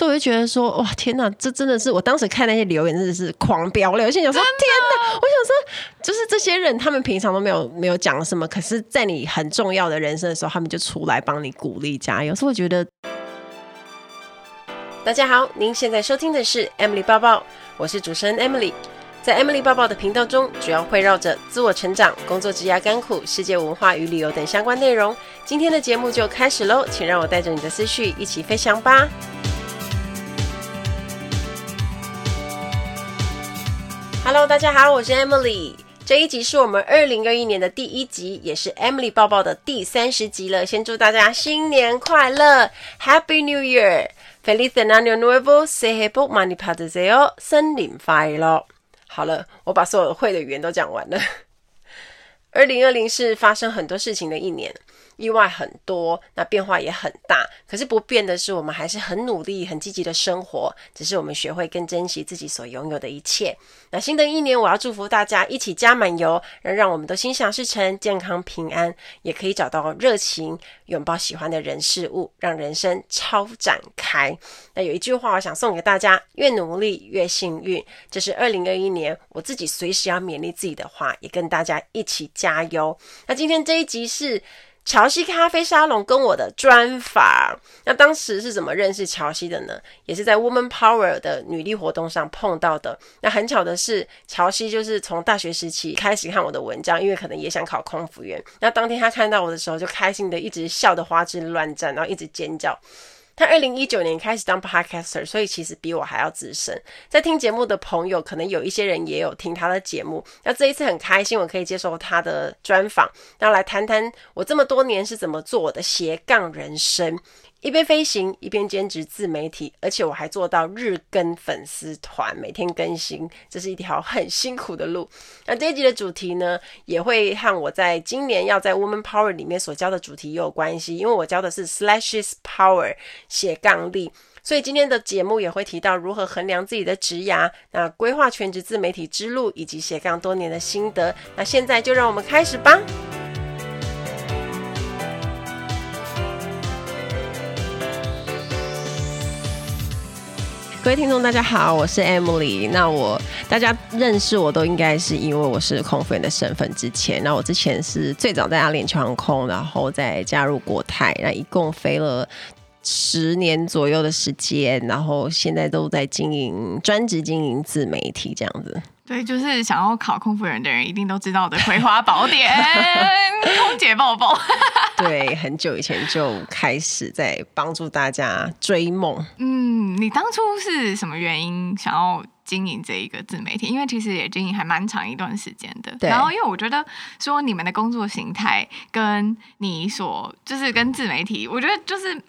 所以我就觉得说，哇，天哪，这真的是我当时看那些留言真的是狂飙了。我心想说，天哪，我想说，就是这些人，他们平常都没有没有讲什么，可是在你很重要的人生的时候，他们就出来帮你鼓励加油。所以我觉得，大家好，您现在收听的是 Emily 抱抱，我是主持人 Emily。在 Emily 抱抱的频道中，主要会绕着自我成长、工作、职涯、甘苦、世界文化与旅游等相关内容。今天的节目就开始喽，请让我带着你的思绪一起飞翔吧。Hello，大家好，我是 Emily。这一集是我们二零二一年的第一集，也是 Emily 抱抱的第三十集了。先祝大家新年快乐，Happy New Year！Feliz Ano nuevo, se h a p o m a n i p a d z e o 森林快乐。好了，我把所有的会的语言都讲完了。二零二零是发生很多事情的一年，意外很多，那变化也很大。可是不变的是，我们还是很努力、很积极的生活。只是我们学会更珍惜自己所拥有的一切。那新的一年，我要祝福大家一起加满油，让让我们都心想事成、健康平安，也可以找到热情，拥抱喜欢的人事物，让人生超展开。那有一句话，我想送给大家：越努力越幸运。这是二零二一年我自己随时要勉励自己的话，也跟大家一起加油。那今天这一集是。乔西咖啡沙龙跟我的专访，那当时是怎么认识乔西的呢？也是在 Woman Power 的女力活动上碰到的。那很巧的是，乔西就是从大学时期开始看我的文章，因为可能也想考空服员。那当天他看到我的时候，就开心的一直笑得花枝乱颤，然后一直尖叫。他二零一九年开始当 podcaster，所以其实比我还要资深。在听节目的朋友，可能有一些人也有听他的节目。那这一次很开心，我可以接受他的专访，那来谈谈我这么多年是怎么做我的斜杠人生。一边飞行一边兼职自媒体，而且我还做到日更粉丝团，每天更新，这是一条很辛苦的路。那这一集的主题呢，也会和我在今年要在 Woman Power 里面所教的主题也有关系，因为我教的是 slash Power 斜杠力，所以今天的节目也会提到如何衡量自己的职涯，那规划全职自媒体之路，以及斜杠多年的心得。那现在就让我们开始吧。各位听众，大家好，我是 Emily。那我大家认识我都应该是因为我是空服员的身份。之前，那我之前是最早在阿联酋航空，然后再加入国泰，那一共飞了十年左右的时间，然后现在都在经营专职经营自媒体这样子。对，就是想要考空服员的人一定都知道的《葵花宝典》空姐报报。对，很久以前就开始在帮助大家追梦。嗯，你当初是什么原因想要经营这一个自媒体？因为其实也经营还蛮长一段时间的。对。然后，因为我觉得说你们的工作形态跟你所就是跟自媒体，我觉得就是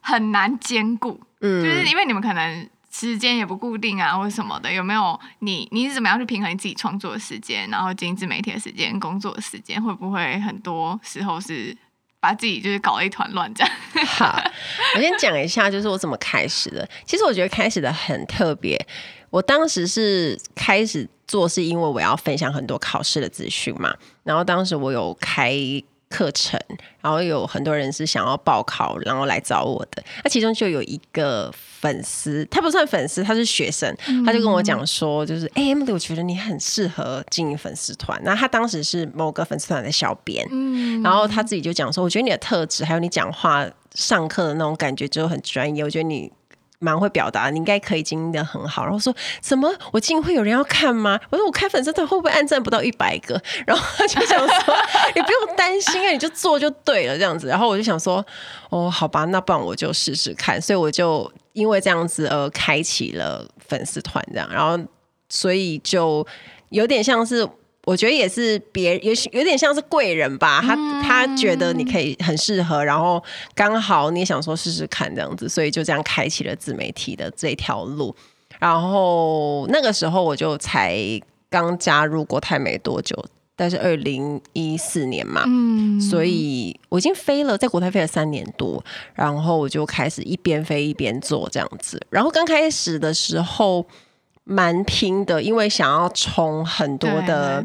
很难兼顾。嗯。就是因为你们可能。时间也不固定啊，或者什么的，有没有你？你是怎么样去平衡你自己创作的时间，然后经营自媒体的时间、工作的时间，会不会很多时候是把自己就是搞了一团乱这样？好，我先讲一下，就是我怎么开始的。其实我觉得开始的很特别。我当时是开始做，是因为我要分享很多考试的资讯嘛。然后当时我有开。课程，然后有很多人是想要报考，然后来找我的。那其中就有一个粉丝，他不算粉丝，他是学生，他就跟我讲说，就是哎、嗯欸、Emily，我觉得你很适合经营粉丝团。那他当时是某个粉丝团的小编，嗯，然后他自己就讲说，我觉得你的特质，还有你讲话、上课的那种感觉，就很专业。我觉得你。蛮会表达，你应该可以经营的很好。然后说什么我经营会有人要看吗？我说我开粉丝团会不会按赞不到一百个？然后他就想说你不用担心啊，你就做就对了这样子。然后我就想说哦，好吧，那不然我就试试看。所以我就因为这样子而开启了粉丝团这样，然后所以就有点像是。我觉得也是别有有点像是贵人吧，他他觉得你可以很适合，然后刚好你也想说试试看这样子，所以就这样开启了自媒体的这条路。然后那个时候我就才刚加入国泰没多久，但是二零一四年嘛，嗯，所以我已经飞了，在国泰飞了三年多，然后我就开始一边飞一边做这样子。然后刚开始的时候。蛮拼的，因为想要冲很多的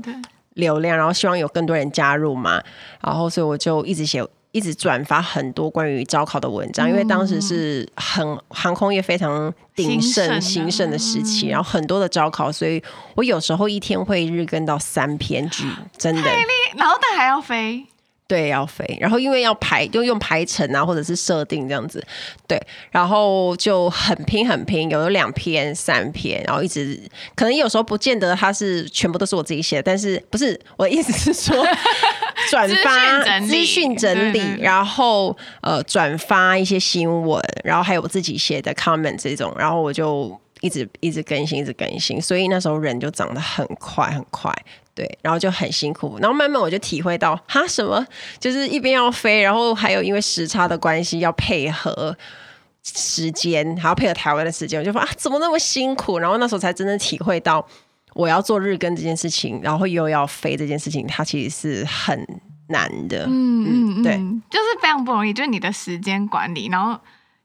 流量，然后希望有更多人加入嘛，然后所以我就一直写，一直转发很多关于招考的文章，因为当时是很航空业非常鼎盛兴盛的时期，然后很多的招考，所以我有时候一天会日更到三篇剧，真的。然后但还要飞。对，要飞，然后因为要排，就用排程啊，或者是设定这样子，对，然后就很拼很拼，有两篇、三篇，然后一直可能有时候不见得它是全部都是我自己写的，但是不是我的意思是说 转发资讯整理，整理然后呃转发一些新闻，然后还有我自己写的 comment 这种，然后我就一直一直更新，一直更新，所以那时候人就长得很快很快。对，然后就很辛苦，然后慢慢我就体会到，哈，什么就是一边要飞，然后还有因为时差的关系要配合时间，还要配合台湾的时间，我就说啊，怎么那么辛苦？然后那时候才真正体会到，我要做日更这件事情，然后又要飞这件事情，它其实是很难的。嗯嗯，对，就是非常不容易，就是你的时间管理，然后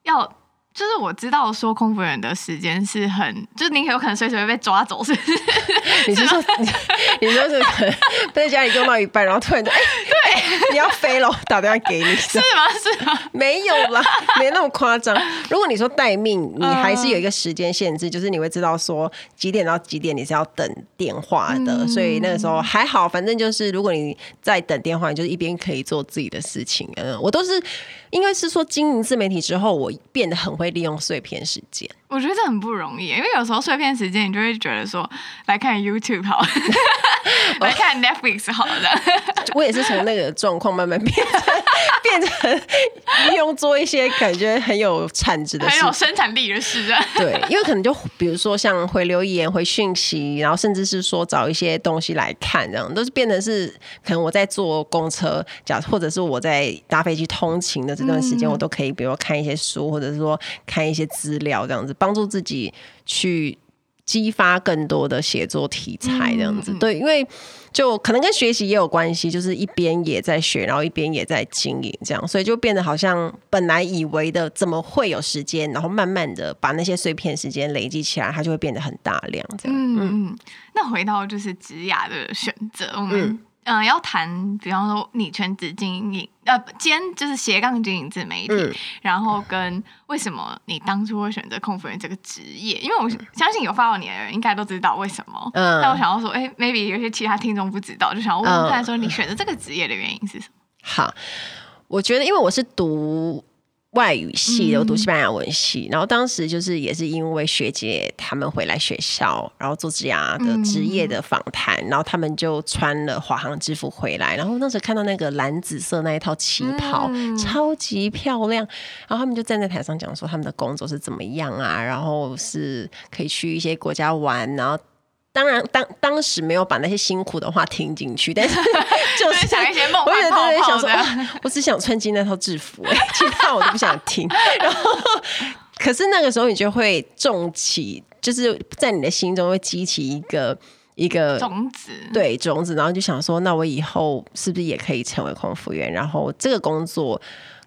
要。就是我知道说空服员的时间是很，就是你有可能随时会被抓走，是不是？你是说你，说是可能在家里用到一半，然后突然就哎，欸、对，你要飞了，打电话给你，是吗？是吗？没有啦，没那么夸张。如果你说待命，你还是有一个时间限制，就是你会知道说几点到几点你是要等电话的，嗯、所以那个时候还好，反正就是如果你在等电话，你就是一边可以做自己的事情。嗯，我都是。应该是说经营自媒体之后，我变得很会利用碎片时间。我觉得这很不容易，因为有时候碎片时间，你就会觉得说，来看 YouTube 好，来看 Netflix 好了。我也是从那个状况慢慢变成 变成利用做一些感觉很有产值的事，很有生产力的事。对，因为可能就比如说像回留言、回讯息，然后甚至是说找一些东西来看，这样都是变成是可能我在坐公车，假或者是我在搭飞机通勤的这段时间，嗯、我都可以，比如说看一些书，或者是说看一些资料这样子。帮助自己去激发更多的写作题材，这样子、嗯、对，因为就可能跟学习也有关系，就是一边也在学，然后一边也在经营，这样，所以就变得好像本来以为的怎么会有时间，然后慢慢的把那些碎片时间累积起来，它就会变得很大量，这样。嗯嗯。那回到就是职涯的选择，我们、嗯。要谈，比方说你全职经营，呃，兼就是斜杠经营自媒体，嗯、然后跟为什么你当初会选择空服员这个职业？因为我相信有 follow 你的人应该都知道为什么。嗯，但我想要说，哎、欸，maybe 有些其他听众不知道，就想要问问看，说你选择这个职业的原因是什么？好，我觉得因为我是读。外语系的，我读西班牙文系，嗯、然后当时就是也是因为学姐他们回来学校，然后做职涯的职业的访谈，嗯、然后他们就穿了华航制服回来，然后当时看到那个蓝紫色那一套旗袍，嗯、超级漂亮，然后他们就站在台上讲说他们的工作是怎么样啊，然后是可以去一些国家玩，然后。当然，当当时没有把那些辛苦的话听进去，但是 就是想一些梦幻泡泡的。我只想穿进那套制服，其他我都不想听。然后，可是那个时候你就会重起，就是在你的心中会激起一个一个种子，对种子，然后就想说，那我以后是不是也可以成为空服员？然后这个工作。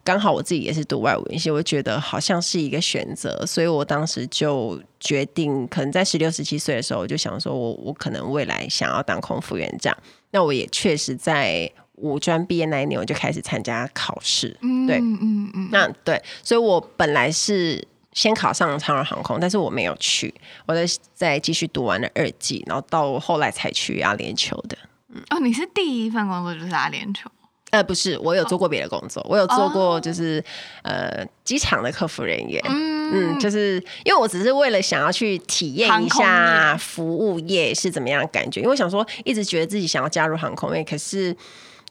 刚好我自己也是读外文系，我觉得好像是一个选择，所以我当时就决定，可能在十六、十七岁的时候，我就想说我我可能未来想要当空服员这样。那我也确实在五专毕业那一年，我就开始参加考试。嗯，对，嗯嗯嗯，那对，所以我本来是先考上长荣航空，但是我没有去，我在再继续读完了二季，然后到后来才去阿联酋的。嗯，哦，你是第一份工作就是阿联酋。呃，不是，我有做过别的工作，oh. 我有做过就是、oh. 呃机场的客服人员，嗯，嗯，就是因为我只是为了想要去体验一下服务业是怎么样的感觉，因为我想说一直觉得自己想要加入航空业，可是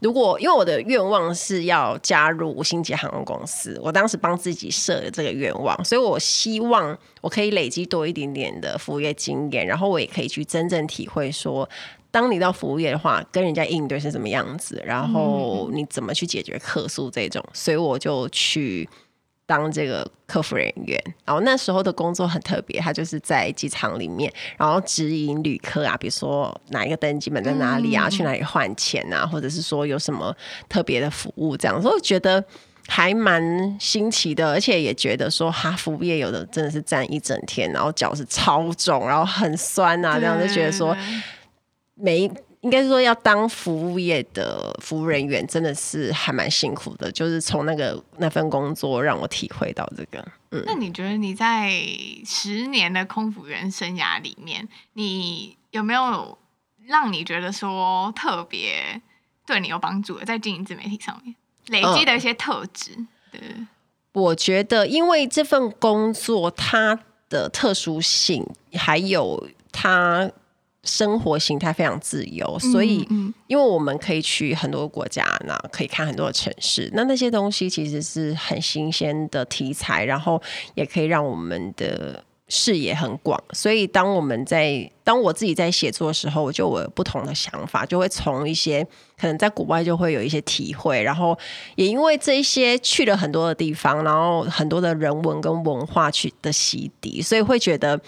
如果因为我的愿望是要加入五星级航空公司，我当时帮自己设了这个愿望，所以我希望我可以累积多一点点的服务业经验，然后我也可以去真正体会说。当你到服务业的话，跟人家应对是什么样子，然后你怎么去解决客诉这种，所以我就去当这个客服人员。然后那时候的工作很特别，他就是在机场里面，然后指引旅客啊，比如说哪一个登机门在哪里啊，去哪里换钱啊，或者是说有什么特别的服务这样，所以我觉得还蛮新奇的，而且也觉得说哈，服务业有的真的是站一整天，然后脚是超肿，然后很酸啊，这样就觉得说。每应该说要当服务业的服务人员，真的是还蛮辛苦的。就是从那个那份工作让我体会到这个。嗯，那你觉得你在十年的空服员生涯里面，你有没有让你觉得说特别对你有帮助的，在经营自媒体上面累积的一些特质？嗯、对，我觉得因为这份工作它的特殊性，还有它。生活形态非常自由，所以因为我们可以去很多国家，那可以看很多的城市，那那些东西其实是很新鲜的题材，然后也可以让我们的视野很广。所以当我们在当我自己在写作的时候，我就有不同的想法，就会从一些可能在国外就会有一些体会，然后也因为这一些去了很多的地方，然后很多的人文跟文化去的洗涤，所以会觉得。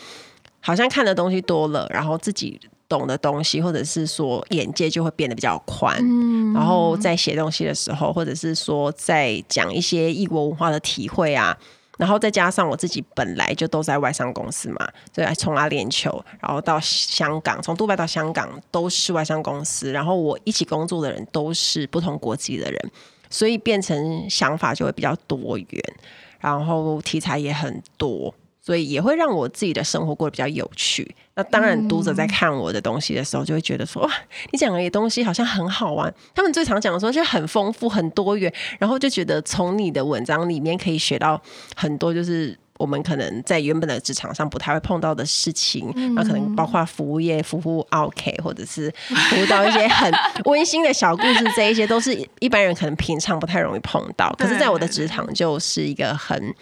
好像看的东西多了，然后自己懂的东西，或者是说眼界就会变得比较宽。嗯，然后在写东西的时候，或者是说在讲一些异国文化的体会啊，然后再加上我自己本来就都在外商公司嘛，所以从阿联酋，然后到香港，从杜拜到香港都是外商公司，然后我一起工作的人都是不同国籍的人，所以变成想法就会比较多元，然后题材也很多。所以也会让我自己的生活过得比较有趣。那当然，读者在看我的东西的时候，就会觉得说：“哇，你讲的东西好像很好玩。”他们最常讲的说就很丰富、很多元，然后就觉得从你的文章里面可以学到很多，就是我们可能在原本的职场上不太会碰到的事情。那可能包括服务业、服务 OK，或者是服务到一些很 温馨的小故事，这一些都是一般人可能平常不太容易碰到。可是，在我的职场就是一个很。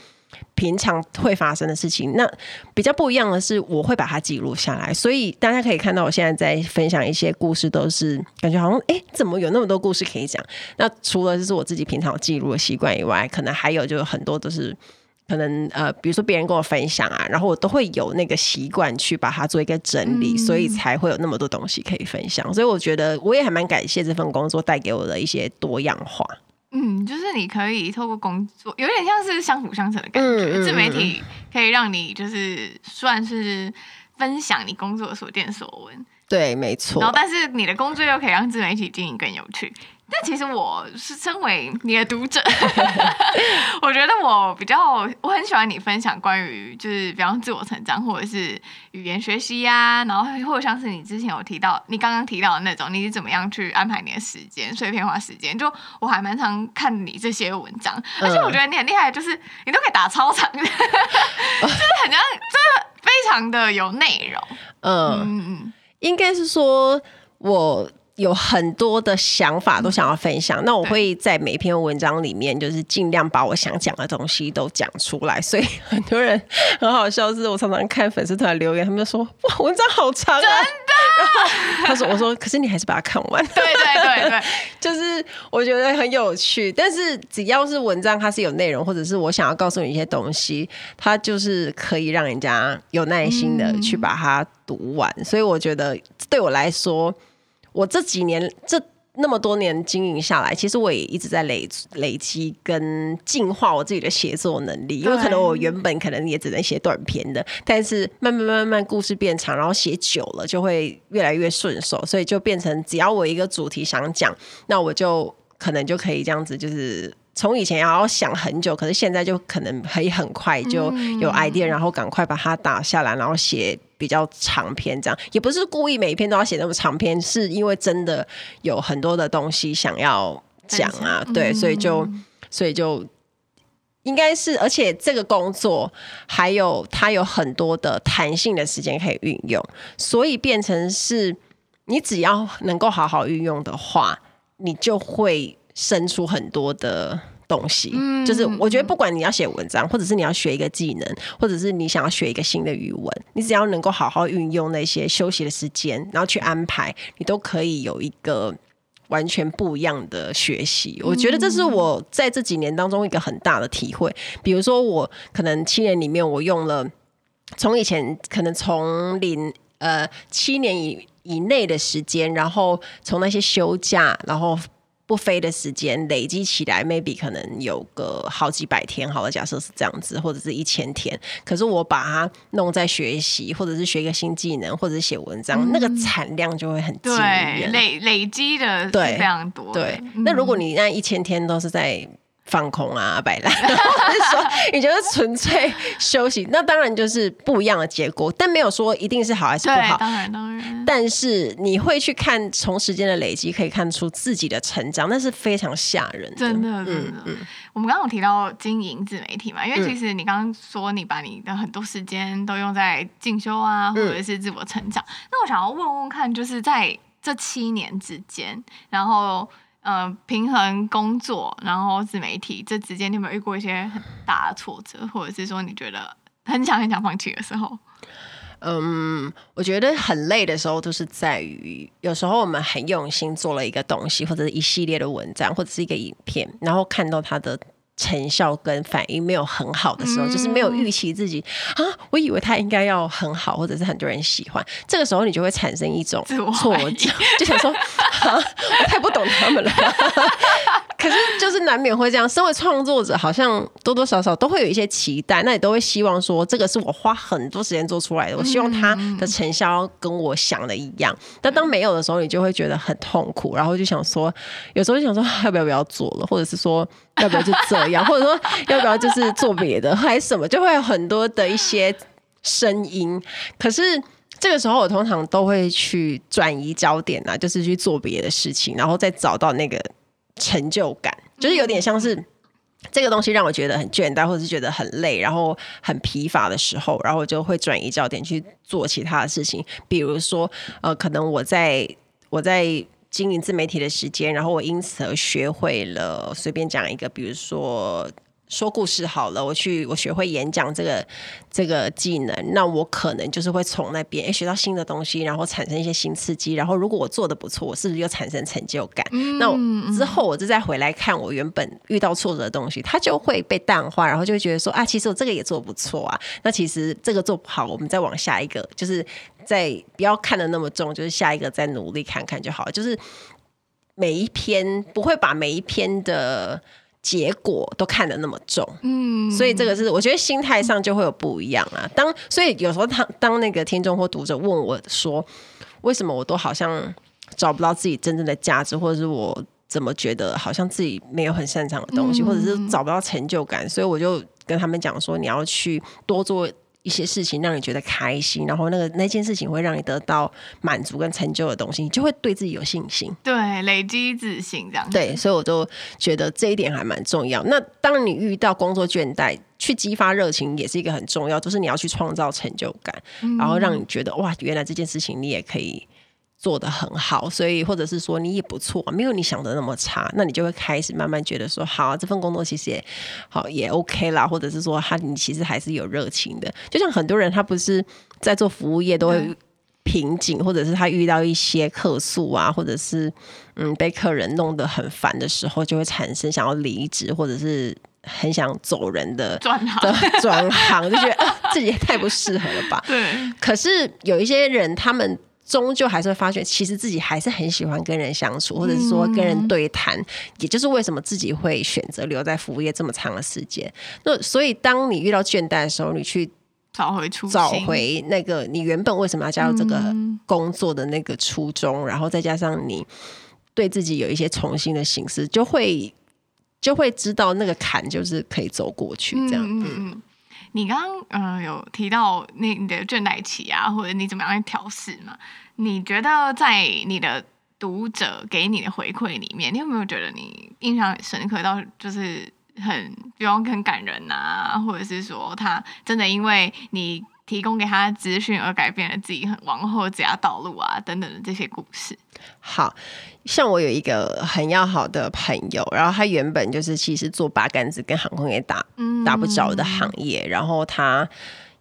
平常会发生的事情，那比较不一样的是，我会把它记录下来，所以大家可以看到，我现在在分享一些故事，都是感觉好像，哎，怎么有那么多故事可以讲？那除了就是我自己平常记录的习惯以外，可能还有就是很多都是可能呃，比如说别人跟我分享啊，然后我都会有那个习惯去把它做一个整理，所以才会有那么多东西可以分享。所以我觉得我也还蛮感谢这份工作带给我的一些多样化。嗯，就是你可以透过工作，有点像是相辅相成的感觉。自媒体可以让你就是算是分享你工作所见所闻，对，没错。然后，但是你的工作又可以让自媒体经营更有趣。但其实我是身为你的读者，我觉得我比较我很喜欢你分享关于就是比方自我成长或者是语言学习呀、啊，然后或者像是你之前有提到你刚刚提到的那种，你是怎么样去安排你的时间碎片化时间？就我还蛮常看你这些文章，而且我觉得你很厉害，就是你都可以打超长的，就是很像，就是非常的有内容。嗯嗯，应该是说我。有很多的想法都想要分享，嗯、那我会在每篇文章里面，就是尽量把我想讲的东西都讲出来。所以很多人很好笑，是我常常看粉丝团留言，他们就说：“哇，文章好长啊！”真的。然后他说：“我说，可是你还是把它看完。”对对对对，就是我觉得很有趣。但是只要是文章，它是有内容，或者是我想要告诉你一些东西，它就是可以让人家有耐心的去把它读完。嗯、所以我觉得对我来说。我这几年这那么多年经营下来，其实我也一直在累累积跟进化我自己的写作能力。因为可能我原本可能也只能写短篇的，但是慢慢慢慢故事变长，然后写久了就会越来越顺手，所以就变成只要我一个主题想讲，那我就可能就可以这样子，就是从以前要想很久，可是现在就可能可以很快就有 idea，然后赶快把它打下来，然后写。比较长篇，这样也不是故意每一篇都要写那么长篇，是因为真的有很多的东西想要讲啊，对，所以就所以就应该是，而且这个工作还有它有很多的弹性的时间可以运用，所以变成是你只要能够好好运用的话，你就会生出很多的。东西，就是我觉得不管你要写文章，或者是你要学一个技能，或者是你想要学一个新的语文，你只要能够好好运用那些休息的时间，然后去安排，你都可以有一个完全不一样的学习。我觉得这是我在这几年当中一个很大的体会。比如说，我可能七年里面，我用了从以前可能从零呃七年以以内的时间，然后从那些休假，然后。不飞的时间累积起来，maybe 可能有个好几百天。好了，假设是这样子，或者是一千天。可是我把它弄在学习，或者是学一个新技能，或者是写文章，嗯、那个产量就会很惊人，累累积的对非常多。对，嗯、那如果你那一千天都是在。放空啊，摆烂，或者说你觉得纯粹休息，那当然就是不一样的结果。但没有说一定是好还是不好，当然当然。但是你会去看从时间的累积，可以看出自己的成长，那是非常吓人的。真的，真的。嗯嗯、我们刚刚有提到经营自媒体嘛，因为其实你刚刚说你把你的很多时间都用在进修啊，或者是自我成长。嗯、那我想要问问看，就是在这七年之间，然后。呃，平衡工作，然后自媒体，这之间你有没有遇过一些很大的挫折，或者是说你觉得很想很想放弃的时候？嗯，我觉得很累的时候，都是在于有时候我们很用心做了一个东西，或者是一系列的文章，或者是一个影片，然后看到它的。成效跟反应没有很好的时候，嗯、就是没有预期自己啊，我以为他应该要很好，或者是很多人喜欢。这个时候你就会产生一种挫折，就想说啊，我太不懂他们了。可是就是难免会这样。身为创作者，好像多多少少都会有一些期待，那你都会希望说，这个是我花很多时间做出来的，我希望它的成效跟我想的一样。但当没有的时候，你就会觉得很痛苦，然后就想说，有时候就想说，要不要不要做了，或者是说。要不要就这样，或者说要不要就是做别的，还是什么，就会有很多的一些声音。可是这个时候，我通常都会去转移焦点啊，就是去做别的事情，然后再找到那个成就感，就是有点像是这个东西让我觉得很倦怠，或者是觉得很累，然后很疲乏的时候，然后我就会转移焦点去做其他的事情，比如说呃，可能我在我在。经营自媒体的时间，然后我因此而学会了，随便讲一个，比如说。说故事好了，我去我学会演讲这个这个技能，那我可能就是会从那边诶学到新的东西，然后产生一些新刺激，然后如果我做的不错，我是不是又产生成就感？嗯、那我之后我就再回来看我原本遇到挫折的东西，它就会被淡化，然后就会觉得说啊，其实我这个也做不错啊。那其实这个做不好，我们再往下一个，就是再不要看的那么重，就是下一个再努力看看就好了。就是每一篇不会把每一篇的。结果都看得那么重，嗯，所以这个是我觉得心态上就会有不一样啊。当所以有时候他当那个听众或读者问我说，为什么我都好像找不到自己真正的价值，或者是我怎么觉得好像自己没有很擅长的东西，或者是找不到成就感，所以我就跟他们讲说，你要去多做。一些事情让你觉得开心，然后那个那件事情会让你得到满足跟成就的东西，你就会对自己有信心。对，累积自信这样。对，所以我就觉得这一点还蛮重要。那当你遇到工作倦怠，去激发热情也是一个很重要，就是你要去创造成就感，嗯、然后让你觉得哇，原来这件事情你也可以。做得很好，所以或者是说你也不错，没有你想的那么差，那你就会开始慢慢觉得说，好，这份工作其实也好也 OK 啦，或者是说他你其实还是有热情的。就像很多人他不是在做服务业都会瓶颈，或者是他遇到一些客诉啊，或者是嗯被客人弄得很烦的时候，就会产生想要离职或者是很想走人的转行的 转行，就觉得、啊、自己也太不适合了吧？对。可是有一些人他们。终究还是会发现，其实自己还是很喜欢跟人相处，或者是说跟人对谈，嗯、也就是为什么自己会选择留在服务业这么长的时间。那所以，当你遇到倦怠的时候，你去找回初，找回那个你原本为什么要加入这个工作的那个初衷，嗯、然后再加上你对自己有一些重新的形式，就会就会知道那个坎就是可以走过去。这样，嗯。嗯你刚刚嗯、有提到那你的倦怠期啊，或者你怎么样去调试嘛？你觉得在你的读者给你的回馈里面，你有没有觉得你印象深刻到就是很比方很感人啊，或者是说他真的因为你提供给他资讯而改变了自己往后这条道路啊等等的这些故事？好。像我有一个很要好的朋友，然后他原本就是其实做八竿子跟航空也打打不着的行业，然后他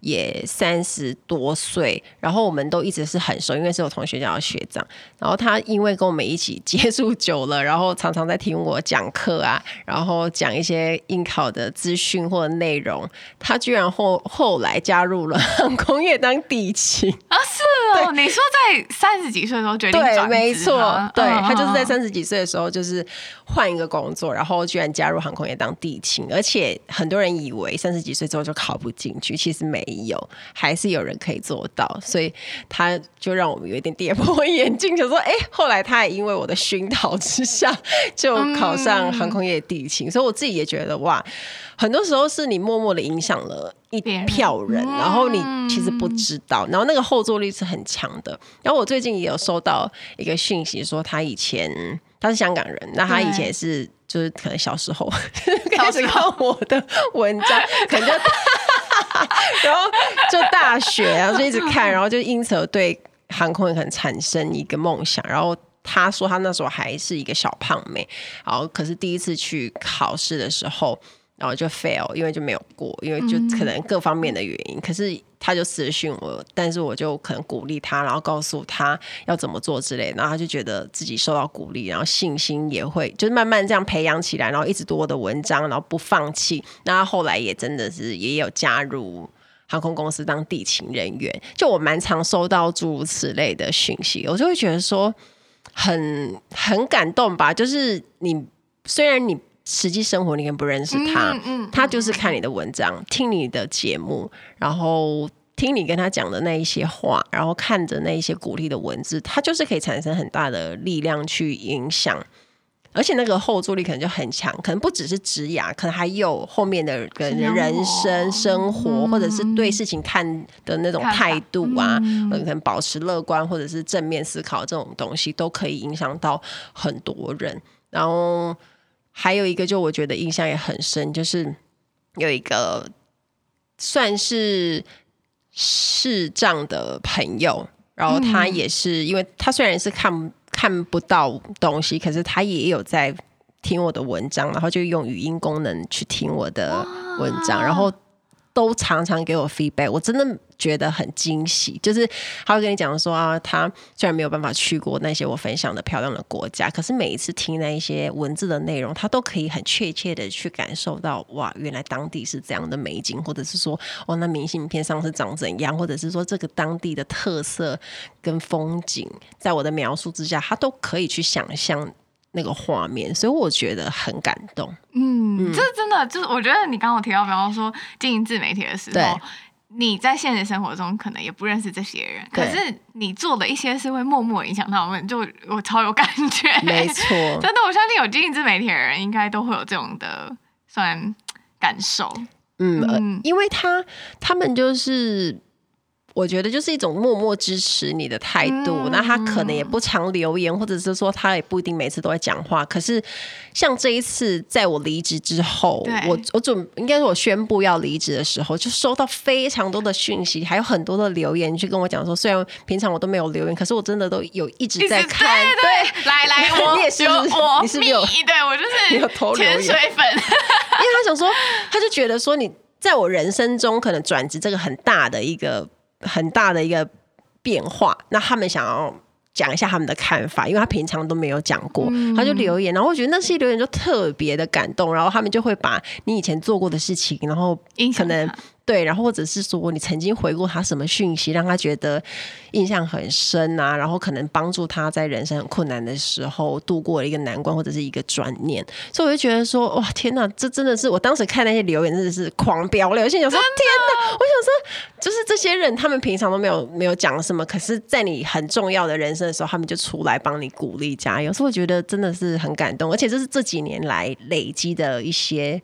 也三十多岁，然后我们都一直是很熟，因为是我同学家的学长。然后他因为跟我们一起接触久了，然后常常在听我讲课啊，然后讲一些应考的资讯或者内容，他居然后后来加入了 航空业当地勤啊，是哦，你说在三十几岁的时候决定对，没错，对，嗯、他就是在三十几岁的时候，就是换一个工作，然后居然加入航空业当地勤，而且很多人以为三十几岁之后就考不进去，其实没有，还是有人可以做到，所以他就让我们有一点跌破眼镜，就说，哎，后来他也因为我的熏陶之下，就考上航空业地勤，嗯、所以我自己也觉得哇。很多时候是你默默的影响了一票人，然后你其实不知道，然后那个后坐力是很强的。然后我最近也有收到一个讯息，说他以前他是香港人，那他以前也是就是可能小时候开始 看我的文章，可能就 然后就大学，然后就一直看，然后就因此对航空也可能产生一个梦想。然后他说他那时候还是一个小胖妹，然后可是第一次去考试的时候。然后就 fail，因为就没有过，因为就可能各方面的原因。嗯、可是他就私讯我，但是我就可能鼓励他，然后告诉他要怎么做之类。然后他就觉得自己受到鼓励，然后信心也会就是慢慢这样培养起来，然后一直读我的文章，然后不放弃。那他后来也真的是也有加入航空公司当地勤人员。就我蛮常收到诸如此类的讯息，我就会觉得说很很感动吧。就是你虽然你。实际生活你也不认识他，嗯嗯、他就是看你的文章，听你的节目，然后听你跟他讲的那一些话，然后看着那一些鼓励的文字，他就是可以产生很大的力量去影响，而且那个后坐力可能就很强，可能不只是职涯，可能还有后面的人人生生活，嗯、或者是对事情看的那种态度啊，嗯、可能保持乐观或者是正面思考这种东西，都可以影响到很多人，然后。还有一个，就我觉得印象也很深，就是有一个算是视障的朋友，然后他也是，因为他虽然是看看不到东西，可是他也有在听我的文章，然后就用语音功能去听我的文章，然后。都常常给我 feedback，我真的觉得很惊喜。就是他会跟你讲说啊，他虽然没有办法去过那些我分享的漂亮的国家，可是每一次听那一些文字的内容，他都可以很确切的去感受到，哇，原来当地是这样的美景，或者是说，哦，那明信片上是长怎样，或者是说这个当地的特色跟风景，在我的描述之下，他都可以去想象。那个画面，所以我觉得很感动。嗯，这真的就是，我觉得你刚刚有提到，比方说经营自媒体的时候，对你在现实生活中可能也不认识这些人，可是你做的一些事会默默影响到我们，就我超有感觉。没错，真的，我相信有经营自媒体的人，应该都会有这种的算感受。嗯，嗯，因为他他们就是。我觉得就是一种默默支持你的态度，嗯、那他可能也不常留言，或者是说他也不一定每次都会讲话。可是像这一次，在我离职之后，我我准应该是我宣布要离职的时候，就收到非常多的讯息，还有很多的留言去跟我讲说，虽然平常我都没有留言，可是我真的都有一直在看。对，对，对，来来，我你也是，我你是不是有？对，我就是有投潜水粉，因为他想说，他就觉得说你在我人生中可能转职这个很大的一个。很大的一个变化，那他们想要讲一下他们的看法，因为他平常都没有讲过，嗯、他就留言，然后我觉得那些留言就特别的感动，然后他们就会把你以前做过的事情，然后可能。对，然后或者是说你曾经回过他什么讯息，让他觉得印象很深啊，然后可能帮助他在人生很困难的时候度过了一个难关或者是一个转念，所以我就觉得说哇天哪，这真的是我当时看那些留言真的是狂飙了，我心想说天哪，我想说就是这些人他们平常都没有没有讲什么，可是在你很重要的人生的时候，他们就出来帮你鼓励加油，所以我觉得真的是很感动，而且这是这几年来累积的一些。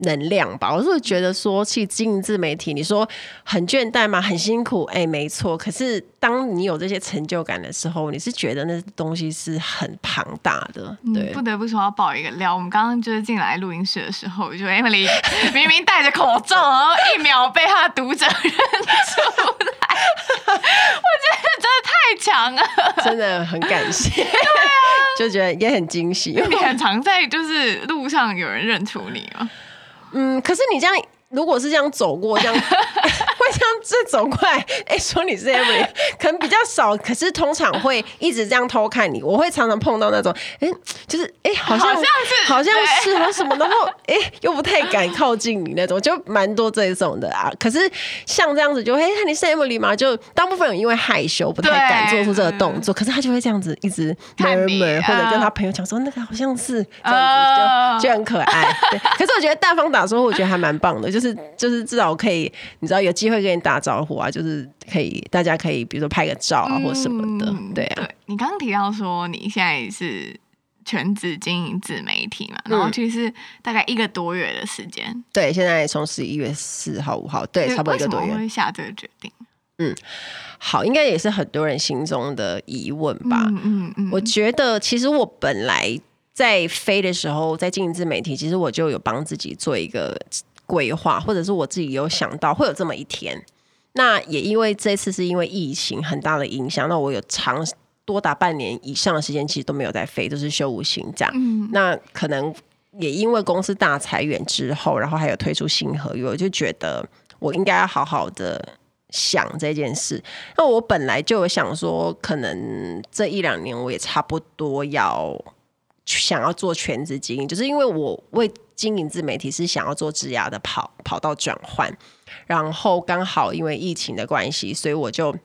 能量吧，我是觉得说去经营自媒体，你说很倦怠吗？很辛苦，哎、欸，没错。可是当你有这些成就感的时候，你是觉得那东西是很庞大的。对，嗯、不得不说要爆一个料。我们刚刚就是进来录音室的时候，就 Emily 明明戴着口罩，然后一秒被他的读者认出来，我觉得真的太强了，真的很感谢。对啊，就觉得也很惊喜。你很常在就是路上有人认出你吗？嗯，可是你这样，如果是这样走过，这样 会这样这走过来，哎、欸，说你是 Emily，可能比较少，可是通常会一直这样偷看你。我会常常碰到那种，哎、欸，就是哎、欸，好像好像是好像是和什么，然后哎、欸，又不太敢靠近你那种，就蛮多这种的啊。可是像这样子就，哎，看你是 Emily 吗？就大部分人因为害羞，不太敢做出这个动作。可是他就会这样子一直 murmur，或者跟他朋友讲说，那个好像是这样子，就就很可爱。对，可是我觉得大方打招呼，我觉得还蛮棒的，就是就是至少可以，你知道有机会跟你打招呼啊，就是可以大家可以比如说拍个照啊或什么的，对啊。对，你刚刚提到说你现在是全职经营自媒体嘛，然后其实大概一个多月的时间。对，现在从十一月四号五号，对，差不多一个多月。会下这个决定？嗯，好，应该也是很多人心中的疑问吧。嗯嗯，嗯，我觉得其实我本来。在飞的时候，在经营自媒体，其实我就有帮自己做一个规划，或者是我自己有想到会有这么一天。那也因为这次是因为疫情很大的影响，那我有长多达半年以上的时间，其实都没有在飞，都是休无薪假。嗯，那可能也因为公司大裁员之后，然后还有推出新合约，我就觉得我应该要好好的想这件事。那我本来就有想说，可能这一两年我也差不多要。想要做全职经营，就是因为我为经营自媒体是想要做职涯的跑跑道转换，然后刚好因为疫情的关系，所以我就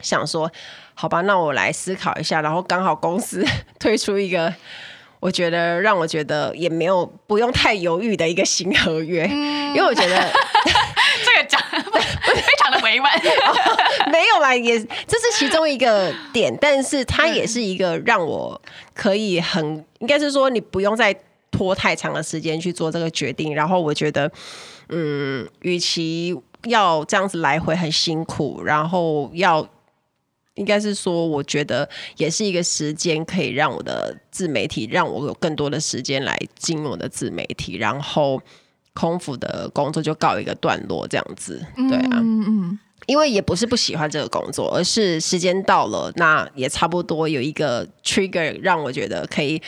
想说，好吧，那我来思考一下，然后刚好公司推出一个，我觉得让我觉得也没有不用太犹豫的一个新合约，嗯、因为我觉得。没有啦，也这是其中一个点，但是它也是一个让我可以很，应该是说你不用再拖太长的时间去做这个决定。然后我觉得，嗯，与其要这样子来回很辛苦，然后要应该是说，我觉得也是一个时间可以让我的自媒体，让我有更多的时间来经营我的自媒体，然后。空服的工作就告一个段落，这样子，对啊，嗯嗯，因为也不是不喜欢这个工作，而是时间到了，那也差不多有一个 trigger 让我觉得可以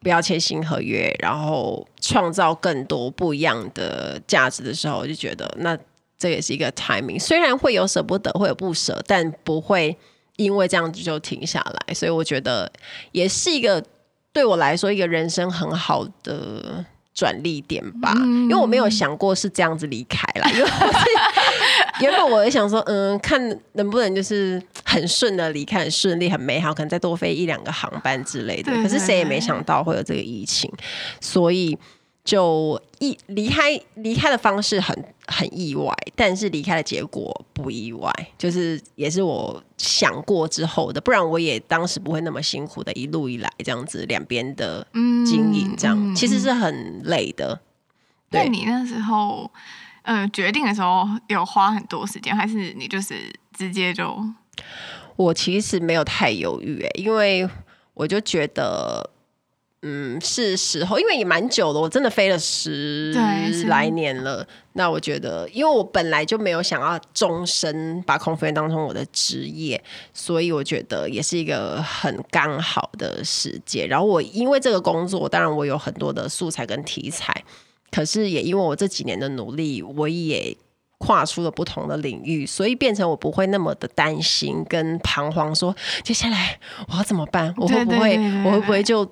不要签新合约，然后创造更多不一样的价值的时候，我就觉得那这也是一个 timing，虽然会有舍不得，会有不舍，但不会因为这样子就停下来，所以我觉得也是一个对我来说一个人生很好的。转利点吧，因为我没有想过是这样子离开了，因为原本我也想说，嗯，看能不能就是很顺的离开，很顺利，很美好，可能再多飞一两个航班之类的。可是谁也没想到会有这个疫情，所以。就一离开，离开的方式很很意外，但是离开的结果不意外，就是也是我想过之后的，不然我也当时不会那么辛苦的一路以来这样子两边的经营，这样、嗯嗯、其实是很累的。对，你那时候呃决定的时候有花很多时间，还是你就是直接就？我其实没有太犹豫哎，因为我就觉得。嗯，是时候，因为也蛮久了，我真的飞了十来年了。那我觉得，因为我本来就没有想要终身把空服员当成我的职业，所以我觉得也是一个很刚好的时间。然后我因为这个工作，当然我有很多的素材跟题材，可是也因为我这几年的努力，我也跨出了不同的领域，所以变成我不会那么的担心跟彷徨，说接下来我要怎么办？我会不会？我会不会就？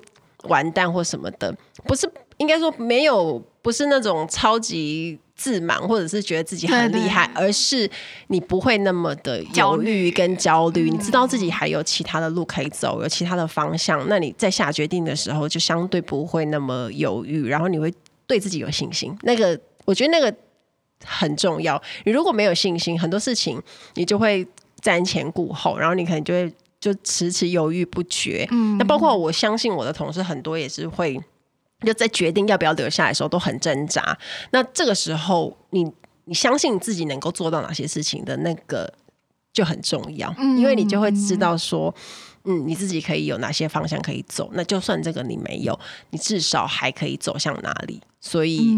完蛋或什么的，不是应该说没有，不是那种超级自满，或者是觉得自己很厉害，而是你不会那么的犹豫跟，焦虑，你知道自己还有其他的路可以走，有其他的方向，那你在下决定的时候就相对不会那么犹豫，然后你会对自己有信心。那个我觉得那个很重要。你如果没有信心，很多事情你就会瞻前顾后，然后你可能就会。就迟迟犹豫不决，嗯，那包括我相信我的同事很多也是会就在决定要不要留下来的时候都很挣扎。那这个时候，你你相信自己能够做到哪些事情的那个就很重要，因为你就会知道说，嗯，你自己可以有哪些方向可以走。那就算这个你没有，你至少还可以走向哪里。所以，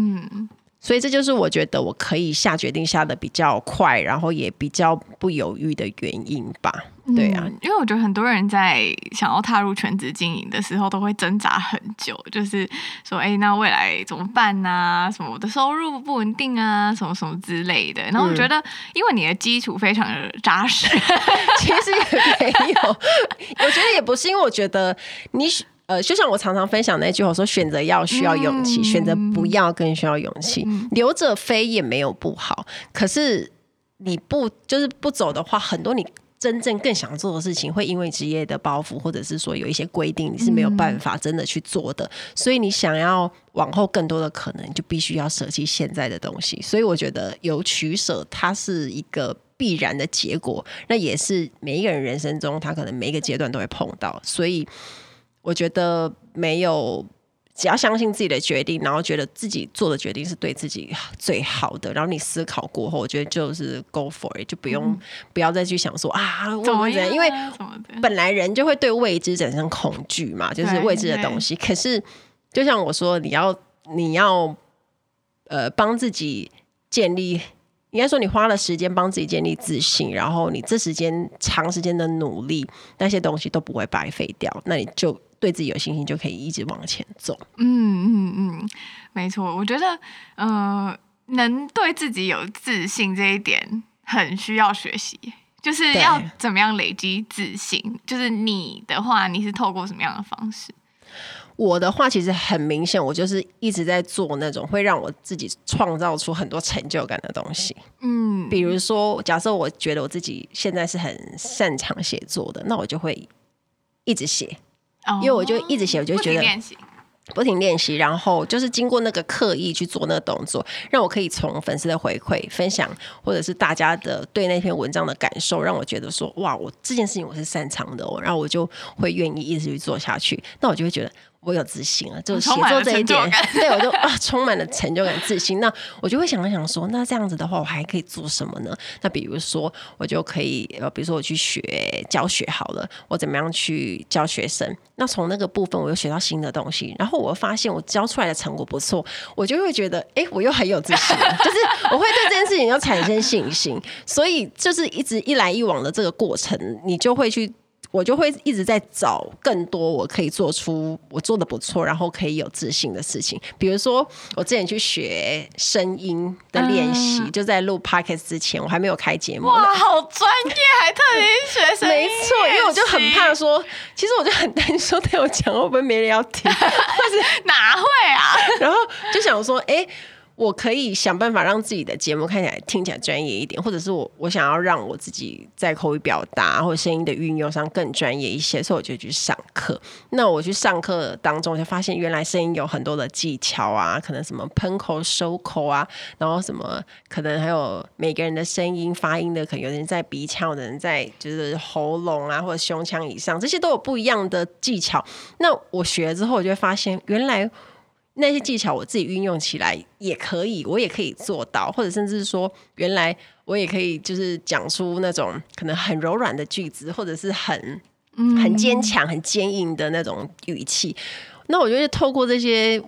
所以这就是我觉得我可以下决定下的比较快，然后也比较不犹豫的原因吧。对啊，因为我觉得很多人在想要踏入全职经营的时候，都会挣扎很久，就是说，哎，那未来怎么办呢？啊？什么我的收入不稳定啊，什么什么之类的。然后我觉得，因为你的基础非常的扎实，其实也没有，我觉得也不是，因为我觉得你。呃，就像我常常分享那句话说，选择要需要勇气，嗯、选择不要更需要勇气。嗯、留着飞也没有不好，可是你不就是不走的话，很多你真正更想做的事情，会因为职业的包袱，或者是说有一些规定，你是没有办法真的去做的。嗯、所以你想要往后更多的可能，就必须要舍弃现在的东西。所以我觉得有取舍，它是一个必然的结果。那也是每一个人人生中，他可能每一个阶段都会碰到。所以。我觉得没有，只要相信自己的决定，然后觉得自己做的决定是对自己最好的，然后你思考过后，我觉得就是 go for it，就不用、嗯、不要再去想说啊，怎么样？因为本来人就会对未知产生恐惧嘛，就是未知的东西。可是就像我说，你要你要呃帮自己建立。应该说，你花了时间帮自己建立自信，然后你这时间长时间的努力，那些东西都不会白费掉。那你就对自己有信心，就可以一直往前走。嗯嗯嗯，没错。我觉得，呃，能对自己有自信这一点很需要学习，就是要怎么样累积自信。就是你的话，你是透过什么样的方式？我的话其实很明显，我就是一直在做那种会让我自己创造出很多成就感的东西。嗯，比如说，假设我觉得我自己现在是很擅长写作的，那我就会一直写，因为我就一直写，我就觉得不停练习，然后就是经过那个刻意去做那个动作，让我可以从粉丝的回馈、分享，或者是大家的对那篇文章的感受，让我觉得说，哇，我这件事情我是擅长的哦，然后我就会愿意一直去做下去。那我就会觉得。我有自信了，就是写作这一点，对我就啊充满了成就感、自信。那我就会想一想说，那这样子的话，我还可以做什么呢？那比如说，我就可以呃，比如说我去学教学好了，我怎么样去教学生？那从那个部分，我又学到新的东西，然后我发现我教出来的成果不错，我就会觉得，哎，我又很有自信，就是我会对这件事情要产生信心。所以就是一直一来一往的这个过程，你就会去。我就会一直在找更多我可以做出我做的不错，然后可以有自信的事情。比如说，我之前去学声音的练习，嗯、就在录 podcast 之前，我还没有开节目。哇，好专业，还特别学声音。没错，因为我就很怕说，其实我就很担心说，对我讲会不会没人要听？或是 哪会啊？然后就想说，哎。我可以想办法让自己的节目看起来、听起来专业一点，或者是我我想要让我自己在口语表达或者声音的运用上更专业一些，所以我就去上课。那我去上课当中就发现，原来声音有很多的技巧啊，可能什么喷口、收口啊，然后什么可能还有每个人的声音发音的，可能有人在鼻腔，有人在就是喉咙啊或者胸腔以上，这些都有不一样的技巧。那我学了之后，我就会发现原来。那些技巧我自己运用起来也可以，我也可以做到，或者甚至说，原来我也可以就是讲出那种可能很柔软的句子，或者是很很坚强、很坚硬的那种语气。那我觉得透过这些。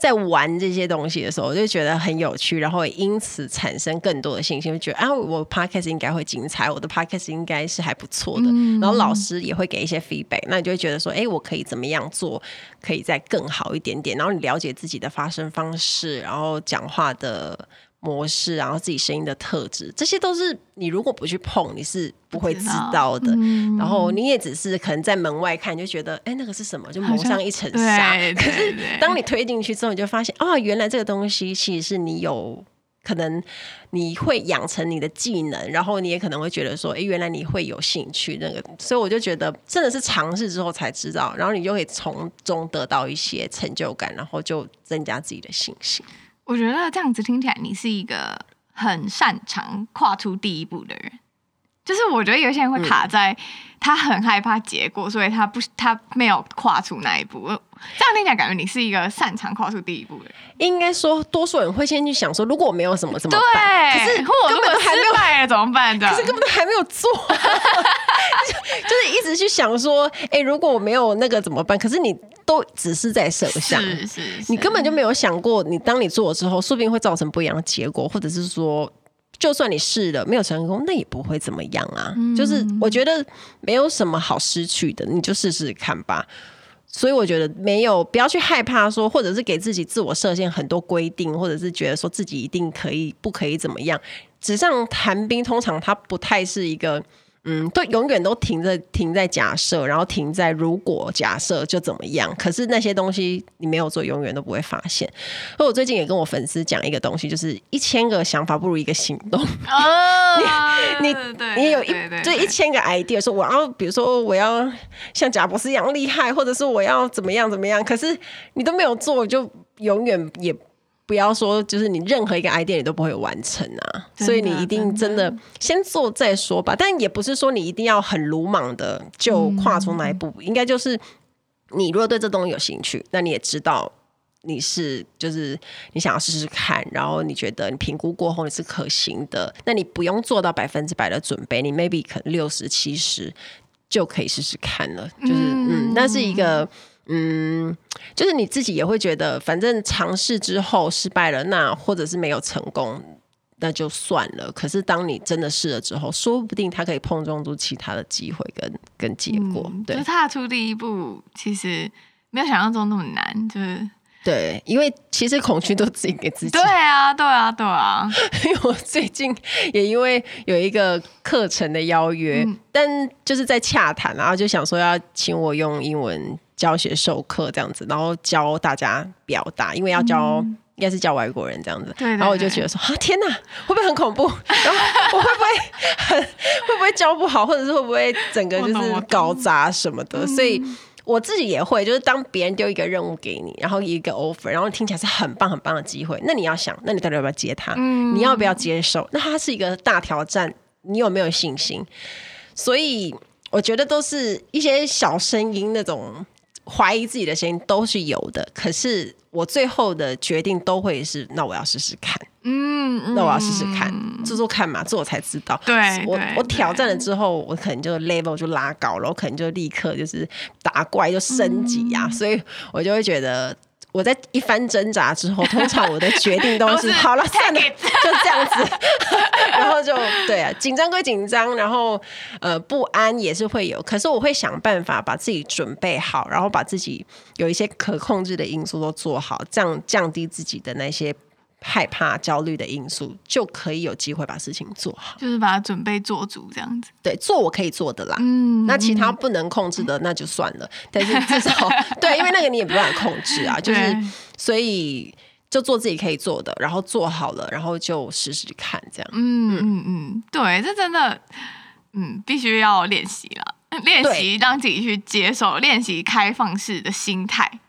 在玩这些东西的时候，我就觉得很有趣，然后也因此产生更多的信心，就觉得啊，我 podcast 应该会精彩，我的 podcast 应该是还不错的。嗯、然后老师也会给一些 feedback，那你就会觉得说，哎，我可以怎么样做，可以再更好一点点。然后你了解自己的发声方式，然后讲话的。模式，然后自己声音的特质，这些都是你如果不去碰，你是不会知道的。嗯、然后你也只是可能在门外看，就觉得哎，那个是什么？就蒙上一层纱。可是当你推进去之后，你就发现啊、哦，原来这个东西其实是你有可能你会养成你的技能，然后你也可能会觉得说，哎，原来你会有兴趣那个。所以我就觉得真的是尝试之后才知道，然后你就可以从中得到一些成就感，然后就增加自己的信心。我觉得这样子听起来，你是一个很擅长跨出第一步的人。就是我觉得有些人会卡在他很害怕结果，所以他不他没有跨出那一步。这样听起来感觉你是一个擅长跨出第一步的人。应该说，多数人会先去想说，如果我没有什么怎么办？对，可是根本都还没有怎么办？可是根本都还没有做，就是一直去想说，哎、欸，如果我没有那个怎么办？可是你都只是在设想，是是，是，你根本就没有想过，你当你做了之后，说不定会造成不一样的结果，或者是说。就算你试了没有成功，那也不会怎么样啊。嗯、就是我觉得没有什么好失去的，你就试试看吧。所以我觉得没有不要去害怕说，或者是给自己自我设限很多规定，或者是觉得说自己一定可以不可以怎么样。纸上谈兵通常它不太是一个。嗯，都永远都停在停在假设，然后停在如果假设就怎么样。可是那些东西你没有做，永远都不会发现。所以我最近也跟我粉丝讲一个东西，就是一千个想法不如一个行动。哦，你你你有一就一千个 idea，说我要比如说我要像贾博士一样厉害，或者是我要怎么样怎么样，可是你都没有做，就永远也。不要说，就是你任何一个 idea 你都不会完成啊，所以你一定真的先做再说吧。但也不是说你一定要很鲁莽的就跨出那一步，应该就是你如果对这东西有兴趣，那你也知道你是就是你想要试试看，然后你觉得你评估过后你是可行的，那你不用做到百分之百的准备，你 maybe 可能六十七十就可以试试看了。就是嗯，那是一个。嗯，就是你自己也会觉得，反正尝试之后失败了，那或者是没有成功，那就算了。可是当你真的试了之后，说不定它可以碰撞出其他的机会跟跟结果。嗯、对，就踏出第一步，其实没有想象中那么难。就是对，因为其实恐惧都自己给自己。对啊，对啊，对啊。因为我最近也因为有一个课程的邀约，嗯、但就是在洽谈，然后就想说要请我用英文。教学授课这样子，然后教大家表达，因为要教、嗯、应该是教外国人这样子。对对对，然后我就觉得说啊，天哪，会不会很恐怖？然后我会不会很会不会教不好，或者是会不会整个就是搞砸什么的？所以我自己也会，就是当别人丢一个任务给你，然后一个 offer，然后听起来是很棒很棒的机会，那你要想，那你到底要不要接它？嗯、你要不要接受？那它是一个大挑战，你有没有信心？所以我觉得都是一些小声音那种。怀疑自己的声音都是有的，可是我最后的决定都会是，那我要试试看，嗯，那我要试试看，做做看嘛，做我才知道。对，我我挑战了之后，我可能就 level 就拉高了，我可能就立刻就是打怪就升级呀、啊，嗯、所以我就会觉得。我在一番挣扎之后，通常我的决定都是，好了，算了，就这样子，然后就对啊，紧张归紧张，然后呃不安也是会有，可是我会想办法把自己准备好，然后把自己有一些可控制的因素都做好，这样降低自己的那些。害怕、焦虑的因素，就可以有机会把事情做好，就是把它准备做足这样子。对，做我可以做的啦。嗯，那其他不能控制的，那就算了。嗯、但是至少 对，因为那个你也不办法控制啊。就是所以就做自己可以做的，然后做好了，然后就试试看这样。嗯嗯嗯，对，这真的，嗯，必须要练习了，练习让自己去接受，练习开放式的心态。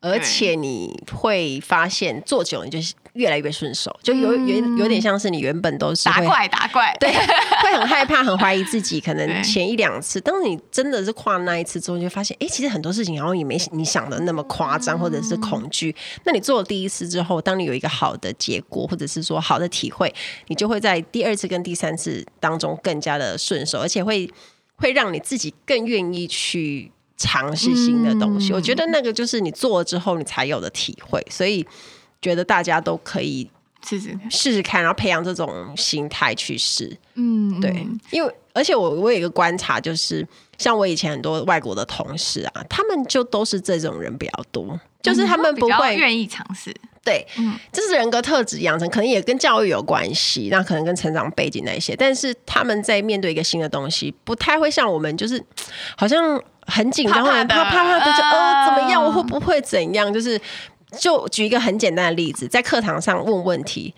而且你会发现做久了你就越来越顺手，就有有有点像是你原本都是打怪打怪，对，会很害怕、很怀疑自己。可能前一两次，当你真的是跨那一次之后，你就发现，哎，其实很多事情好像也没你想的那么夸张，或者是恐惧。那你做了第一次之后，当你有一个好的结果，或者是说好的体会，你就会在第二次跟第三次当中更加的顺手，而且会会让你自己更愿意去。尝试新的东西，嗯、我觉得那个就是你做了之后你才有的体会，所以觉得大家都可以试试试试看，然后培养这种心态去试。嗯，对，因为而且我我有一个观察，就是像我以前很多外国的同事啊，他们就都是这种人比较多，就是他们不会愿意尝试。对，嗯，这是人格特质养成，可能也跟教育有关系，那可能跟成长背景那一些，但是他们在面对一个新的东西，不太会像我们，就是好像。很紧张，怕怕怕的，就呃怎么样？我会不会怎样？就是就举一个很简单的例子，在课堂上问问题，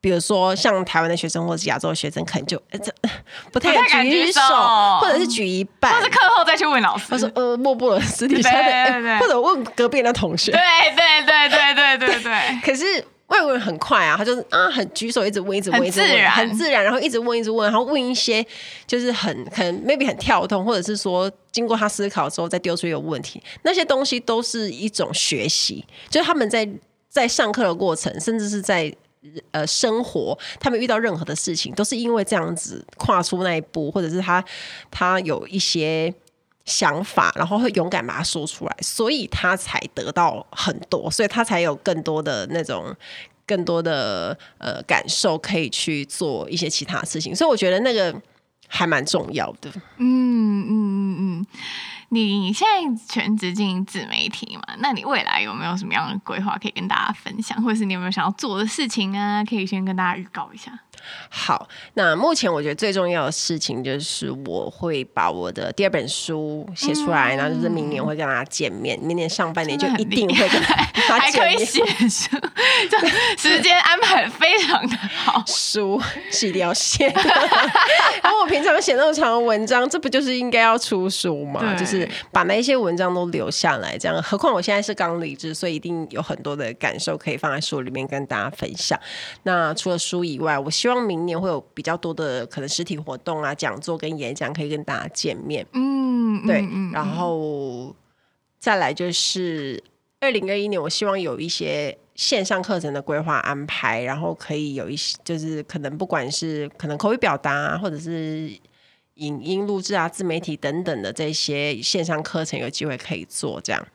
比如说像台湾的学生或者亚洲的学生，可能就这不太敢举手，或者是举一半，或者课后再去问老师。他说呃默不私底下的，或者问隔壁的同学。对对对对对对对。可是外国人很快啊，他就是啊，很举手，一直问，一直问，一直问，很自然，然后一直问，一直问，然后问一些就是很可能 maybe 很跳动，或者是说经过他思考之后再丢出一个问题，那些东西都是一种学习，就是他们在在上课的过程，甚至是在呃生活，他们遇到任何的事情，都是因为这样子跨出那一步，或者是他他有一些。想法，然后会勇敢把它说出来，所以他才得到很多，所以他才有更多的那种更多的呃感受，可以去做一些其他事情。所以我觉得那个还蛮重要的。嗯嗯嗯嗯。你现在全职经营自媒体嘛？那你未来有没有什么样的规划可以跟大家分享，或者是你有没有想要做的事情啊？可以先跟大家预告一下。好，那目前我觉得最重要的事情就是我会把我的第二本书写出来，嗯、然后就是明年会跟大家见面。明年上半年就一定会跟大家见面。还可以写书，就时间安排非常的好。书是一定要写的，然后我平常写那么长的文章，这不就是应该要出书吗？就是。把那些文章都留下来，这样。何况我现在是刚离职，所以一定有很多的感受可以放在书里面跟大家分享。那除了书以外，我希望明年会有比较多的可能实体活动啊、讲座跟演讲可以跟大家见面。嗯，对。然后再来就是二零二一年，我希望有一些线上课程的规划安排，然后可以有一些就是可能不管是可能口语表达啊，或者是。影音录制啊，自媒体等等的这些线上课程有机会可以做，这样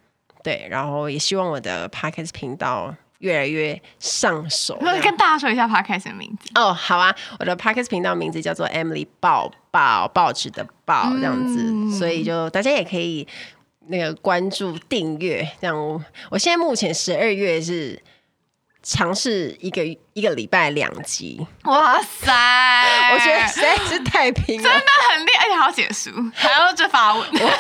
对，然后也希望我的 Podcast 频道越来越上手。可 以跟大家说一下 Podcast 的名字哦，好啊，我的 Podcast 频道名字叫做 Emily 报报报纸的报这样子，嗯、所以就大家也可以那个关注订阅，这样我，我现在目前十二月是。尝试一个一个礼拜两集，哇塞！我觉得实在是太拼了，真的很厉害，而且还要写书，还要这发文，我，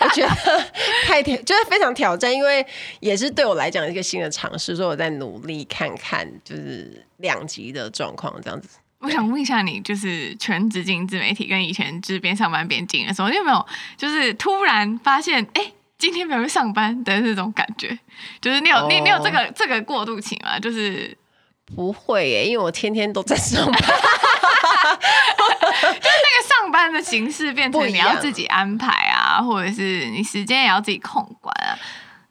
我觉得太挑，就是非常挑战，因为也是对我来讲一个新的尝试，所以我在努力看看，就是两集的状况这样子。我想问一下你，就是全职经营自媒体跟以前就是边上班边经营的时候，你有没有就是突然发现，哎、欸？今天没有上班的那种感觉，就是你有、oh, 你你有这个这个过渡期吗？就是不会耶，因为我天天都在上班，就是那个上班的形式变成你要自己安排啊，或者是你时间也要自己控管啊。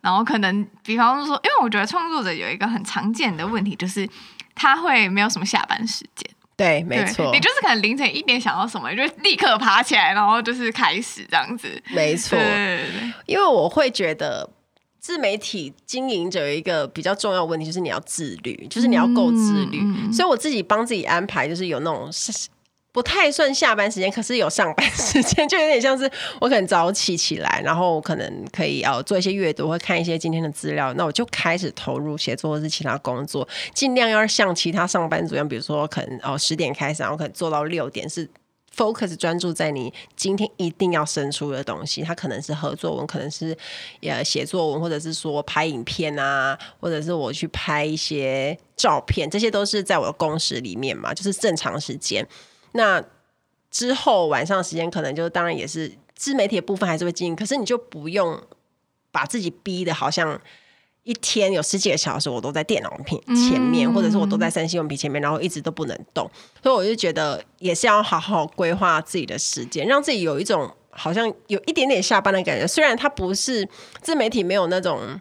然后可能比方说，因为我觉得创作者有一个很常见的问题，就是他会没有什么下班时间。对，没错，你就是可能凌晨一点想到什么，就立刻爬起来，然后就是开始这样子。没错，因为我会觉得自媒体经营者有一个比较重要的问题，就是你要自律，就是你要够自律。嗯、所以我自己帮自己安排，就是有那种。不太算下班时间，可是有上班时间，就有点像是我可能早起起来，然后可能可以要做一些阅读，会看一些今天的资料，那我就开始投入写作或是其他工作，尽量要像其他上班族一样，比如说可能哦十点开始，然后可能做到六点，是 focus 专注在你今天一定要生出的东西。它可能是合作文，可能是呃写作文，或者是说拍影片啊，或者是我去拍一些照片，这些都是在我的工时里面嘛，就是正常时间。那之后晚上时间可能就当然也是自媒体的部分还是会经营，可是你就不用把自己逼的好像一天有十几个小时我都在电脑屏前面，或者是我都在三星用品前面，然后一直都不能动。所以我就觉得也是要好好规划自己的时间，让自己有一种好像有一点点下班的感觉。虽然它不是自媒体，没有那种。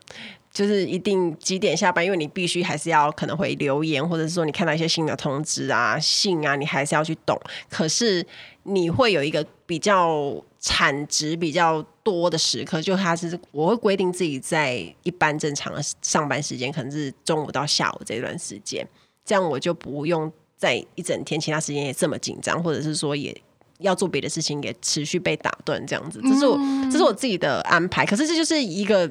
就是一定几点下班，因为你必须还是要可能会留言，或者是说你看到一些新的通知啊、信啊，你还是要去懂。可是你会有一个比较产值比较多的时刻，就它是我会规定自己在一般正常的上班时间，可能是中午到下午这段时间，这样我就不用在一整天其他时间也这么紧张，或者是说也要做别的事情也持续被打断这样子。这是我这是我自己的安排，可是这就是一个。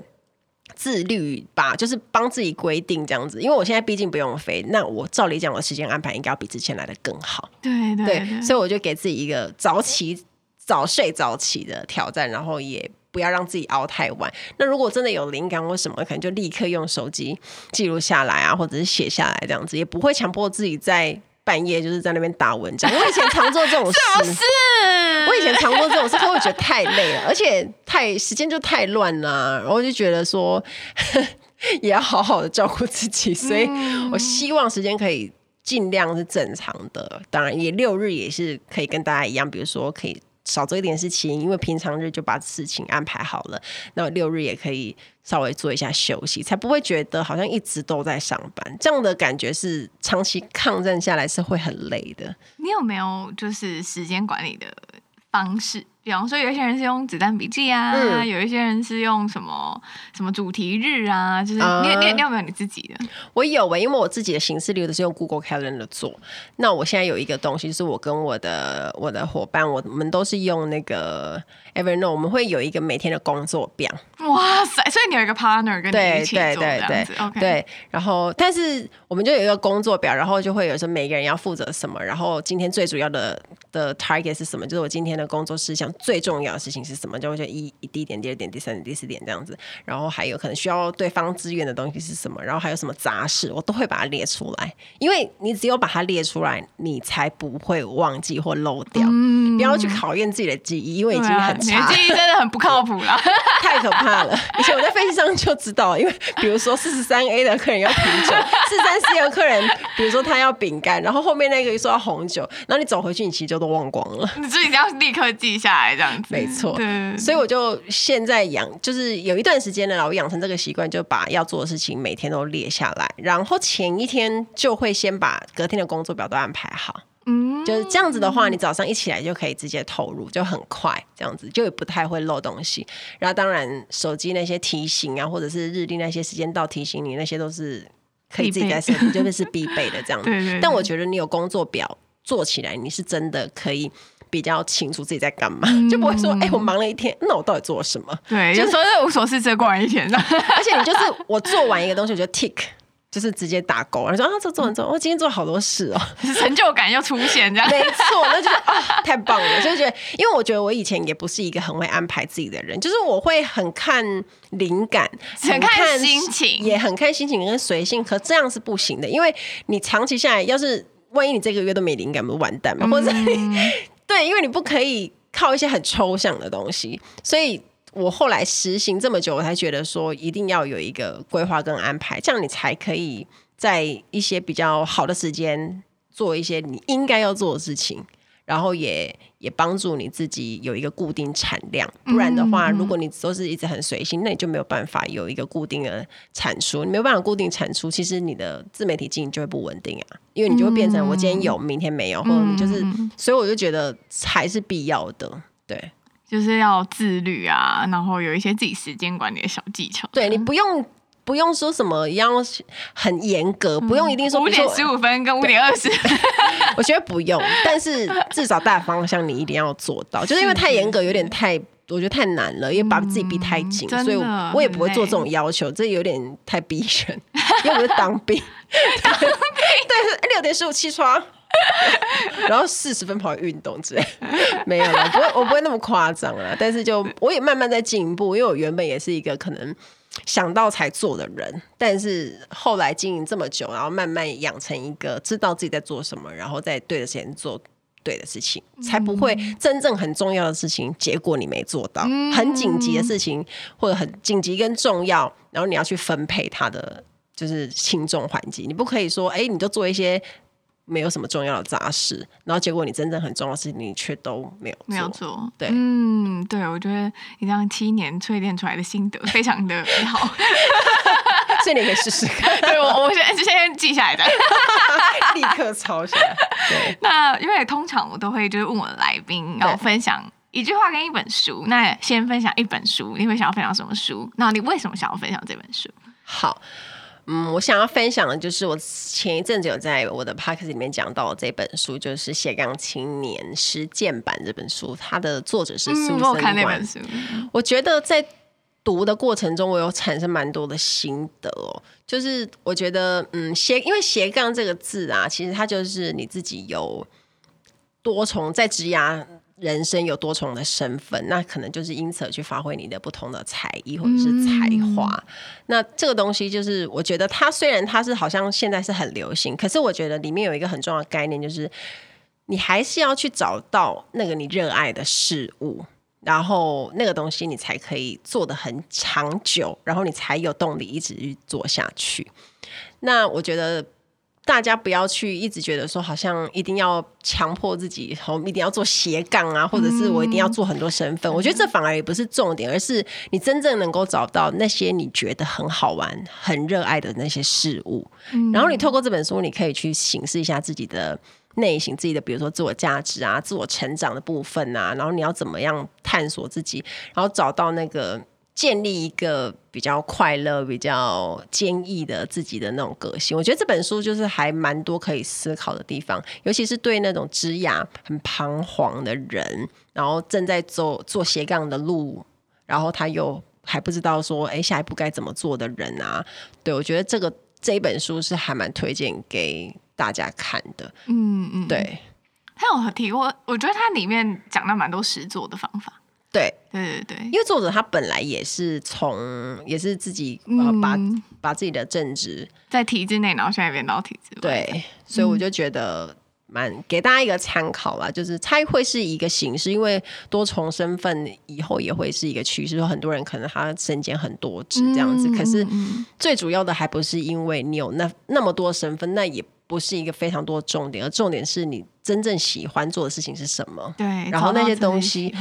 自律吧，就是帮自己规定这样子，因为我现在毕竟不用飞，那我照理讲，我的时间安排应该要比之前来的更好。对对对，对，所以我就给自己一个早起、早睡早起的挑战，然后也不要让自己熬太晚。那如果真的有灵感或什么，可能就立刻用手机记录下来啊，或者是写下来这样子，也不会强迫自己在。半夜就是在那边打文章，我以前常做这种事。是，我以前常做这种事，可我觉得太累了，而且太时间就太乱了，然后就觉得说，也要好好的照顾自己，所以我希望时间可以尽量是正常的。当然，也六日也是可以跟大家一样，比如说可以少做一点事情，因为平常日就把事情安排好了，那么六日也可以稍微做一下休息，才不会觉得好像一直都在上班。这样的感觉是长期抗战下来是会很累的。你有没有就是时间管理的方式？比方说，有一些人是用子弹笔记啊，嗯、有一些人是用什么什么主题日啊，就是你、嗯、你你有没有你自己的？我有欸，因为我自己的行事历都是用 Google Calendar 做。那我现在有一个东西，是我跟我的我的伙伴，我们都是用那个 Evernote，我们会有一个每天的工作表。哇塞！所以你有一个 partner 跟你一起做这样子，对对对对，OK。对，然后但是我们就有一个工作表，然后就会有说每个人要负责什么，然后今天最主要的的 target 是什么？就是我今天的工作事项。最重要的事情是什么？就会一一第一点、第二点、第三点、第四点这样子，然后还有可能需要对方支援的东西是什么？然后还有什么杂事，我都会把它列出来。因为你只有把它列出来，你才不会忘记或漏掉。嗯、不要去考验自己的记忆，因为已经很差，啊、记忆真的很不靠谱了，太可怕了。以前我在飞机上就知道，因为比如说四十三 A 的客人要啤酒，四十三 C 的客人，比如说他要饼干，然后后面那个说要红酒，然后你走回去，你其实就都忘光了。你自己要立刻记下来，这样子。没错，所以我就现在养，就是有一段时间了，我养成这个习惯，就把要做的事情每天都列下来，然后前一天就会先把隔天的工作表都安排好。嗯，就是这样子的话，你早上一起来就可以直接投入，就很快，这样子就也不太会漏东西。然后当然手机那些提醒啊，或者是日历那些时间到提醒你，那些都是可以自己在设定，就 是必备的这样子。但我觉得你有工作表做起来，你是真的可以。比较清楚自己在干嘛，嗯、就不会说，哎、欸，我忙了一天，那我到底做了什么？对，就是说无所事事过完一天。而且你就是我做完一个东西，我就 tick，就是直接打勾。然后说啊，这做完之后，我今天做了好多事哦，成就感又出现，这样没错，那就是啊，太棒了。就觉得，因为我觉得我以前也不是一个很会安排自己的人，就是我会很看灵感，很看心情，也很看心情跟随性。可这样是不行的，因为你长期下来，要是万一你这个月都没灵感，不是完蛋吗？或者你。对，因为你不可以靠一些很抽象的东西，所以我后来实行这么久，我才觉得说一定要有一个规划跟安排，这样你才可以在一些比较好的时间做一些你应该要做的事情。然后也也帮助你自己有一个固定产量，不然的话，如果你都是一直很随性，那你就没有办法有一个固定的产出。你没有办法固定产出，其实你的自媒体经营就会不稳定啊，因为你就会变成我今天有，明天没有，或者你就是，所以我就觉得还是必要的，对，就是要自律啊，然后有一些自己时间管理的小技巧，对你不用。不用说什么要很严格，不用一定说五点十五分跟五点二十，我觉得不用。但是至少大方向你一定要做到，就是因为太严格有点太，我觉得太难了，因为把自己逼太紧，所以我也不会做这种要求，这有点太逼人。因为我是当兵，对，六点十五起床，然后四十分跑运动之类，没有了，不会，我不会那么夸张了。但是就我也慢慢在进步，因为我原本也是一个可能。想到才做的人，但是后来经营这么久，然后慢慢养成一个知道自己在做什么，然后在对的时间做对的事情，才不会真正很重要的事情，结果你没做到，很紧急的事情或者很紧急跟重要，然后你要去分配它的就是轻重缓急，你不可以说，哎，你就做一些。没有什么重要的杂事，然后结果你真正很重要的事情，你却都没有做。没有做。对，嗯，对，我觉得你这样七年淬炼出来的心得 非常的好，所以你可以试试看。对，我我先先记下来的，立刻抄下来。对，那因为通常我都会就是问我的来宾要分享一句话跟一本书，那先分享一本书，你会想要分享什么书？那你为什么想要分享这本书？好。嗯，我想要分享的就是我前一阵子有在我的 podcast 里面讲到这本书，就是《斜杠青年实践版》这本书，它的作者是苏珊。我看那本书，我觉得在读的过程中，我有产生蛮多的心得哦。就是我觉得，嗯，斜因为斜杠这个字啊，其实它就是你自己有多重在职涯。人生有多重的身份，那可能就是因此而去发挥你的不同的才艺或者是才华。嗯、那这个东西就是，我觉得它虽然它是好像现在是很流行，可是我觉得里面有一个很重要的概念，就是你还是要去找到那个你热爱的事物。然后那个东西你才可以做的很长久，然后你才有动力一直去做下去。那我觉得。大家不要去一直觉得说，好像一定要强迫自己，我们一定要做斜杠啊，或者是我一定要做很多身份。嗯、我觉得这反而也不是重点，而是你真正能够找到那些你觉得很好玩、很热爱的那些事物。嗯、然后你透过这本书，你可以去形式一下自己的内心、自己的，比如说自我价值啊、自我成长的部分啊。然后你要怎么样探索自己，然后找到那个。建立一个比较快乐、比较坚毅的自己的那种个性，我觉得这本书就是还蛮多可以思考的地方，尤其是对那种职涯很彷徨的人，然后正在走做斜杠的路，然后他又还不知道说，哎，下一步该怎么做的人啊，对，我觉得这个这一本书是还蛮推荐给大家看的。嗯嗯，对，他有提过，我觉得他里面讲了蛮多实作的方法。对对对对，因为作者他本来也是从也是自己呃把、嗯、把自己的正职在体制内，然后现在变到体制外。对，所以我就觉得蛮、嗯、给大家一个参考啦，就是它会是一个形式，因为多重身份以后也会是一个趋势。说很多人可能他身兼很多职这样子，嗯、可是最主要的还不是因为你有那那么多身份，那也不是一个非常多的重点，而重点是你真正喜欢做的事情是什么。对，然后那些东西。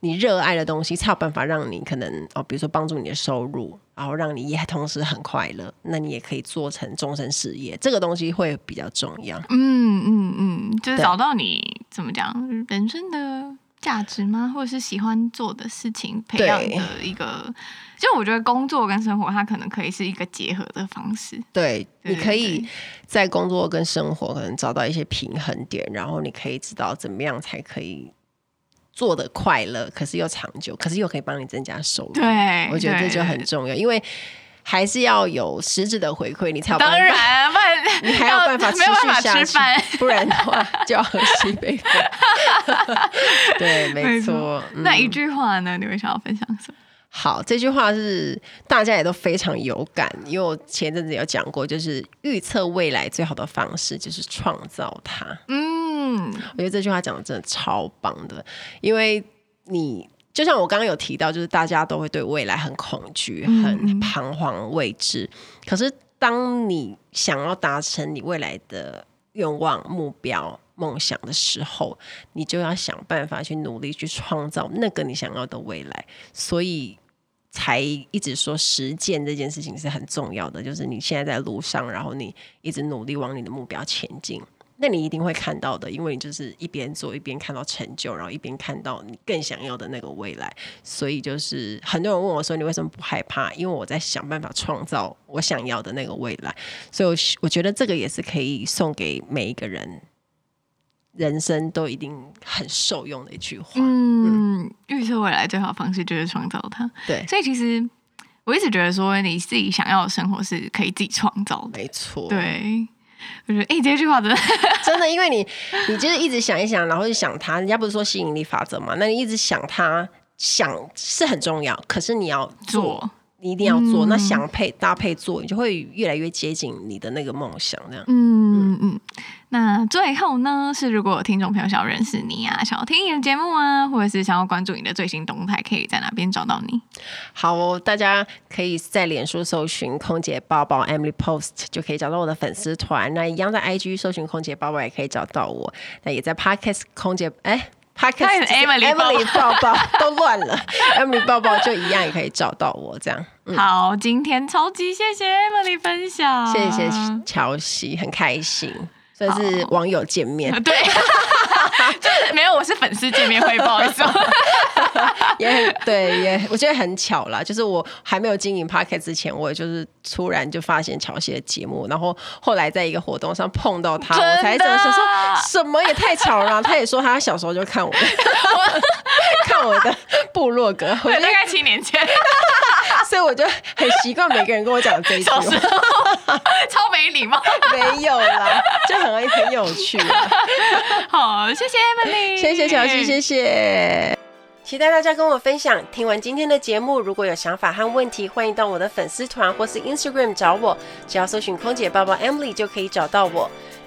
你热爱的东西才有办法让你可能哦，比如说帮助你的收入，然后让你也同时很快乐，那你也可以做成终身事业，这个东西会比较重要。嗯嗯嗯，就是找到你怎么讲人生的价值吗？或者是喜欢做的事情，培养的一个。就我觉得工作跟生活，它可能可以是一个结合的方式。对，对，你可以在工作跟生活可能找到一些平衡点，然后你可以知道怎么样才可以。做的快乐，可是又长久，可是又可以帮你增加收入。对，我觉得这就很重要，因为还是要有实质的回馈，你才有办法。当然，不然你还有办法持续下去，不然的话就要喝西北风。对，没错。嗯、那一句话呢？你会想要分享什么？好，这句话是大家也都非常有感，因为我前阵子有讲过，就是预测未来最好的方式就是创造它。嗯，我觉得这句话讲的真的超棒的，因为你就像我刚刚有提到，就是大家都会对未来很恐惧、很彷徨、未知。嗯、可是当你想要达成你未来的愿望、目标、梦想的时候，你就要想办法去努力去创造那个你想要的未来。所以。才一直说实践这件事情是很重要的，就是你现在在路上，然后你一直努力往你的目标前进，那你一定会看到的，因为你就是一边做一边看到成就，然后一边看到你更想要的那个未来。所以就是很多人问我说：“你为什么不害怕？”因为我在想办法创造我想要的那个未来。所以我，我觉得这个也是可以送给每一个人。人生都一定很受用的一句话。嗯，预测未来最好的方式就是创造它。对，所以其实我一直觉得说，你自己想要的生活是可以自己创造的。没错。对，我觉得哎、欸，这句话真的 真的，因为你你就是一直想一想，然后就想它。人家不是说吸引力法则嘛？那你一直想它，想是很重要，可是你要做。做你一定要做，嗯、那想配搭配做，你就会越来越接近你的那个梦想。这样，嗯嗯嗯。那最后呢，是如果有听众朋友想要认识你啊，想要听你的节目啊，或者是想要关注你的最新动态，可以在哪边找到你？好、哦，大家可以在脸书搜寻“空姐包包 Emily Post”，就可以找到我的粉丝团。那一样在 IG 搜寻“空姐包包”也可以找到我。那也在 Podcast 空姐哎。Podcast Emily 抱抱。都乱了，Emily 抱抱就一样也可以找到我这样。嗯、好，今天超级谢谢 Emily 分享，谢谢乔西，很开心，算是网友见面。对，就是没有，我是粉丝见面会，不好意思。也很对，也我觉得很巧啦。就是我还没有经营 Podcast 之前，我就是突然就发现乔西的节目，然后后来在一个活动上碰到他，我才真的想说，什么也太巧了。他也说他小时候就看我，看我的部落格，我大概七年前，所以我就很习惯每个人跟我讲这一句话，超没礼貌。没有啦，就很很有趣。好，谢谢 Emily，谢谢乔西，谢谢。期待大家跟我分享。听完今天的节目，如果有想法和问题，欢迎到我的粉丝团或是 Instagram 找我，只要搜寻“空姐报报 Emily” 就可以找到我。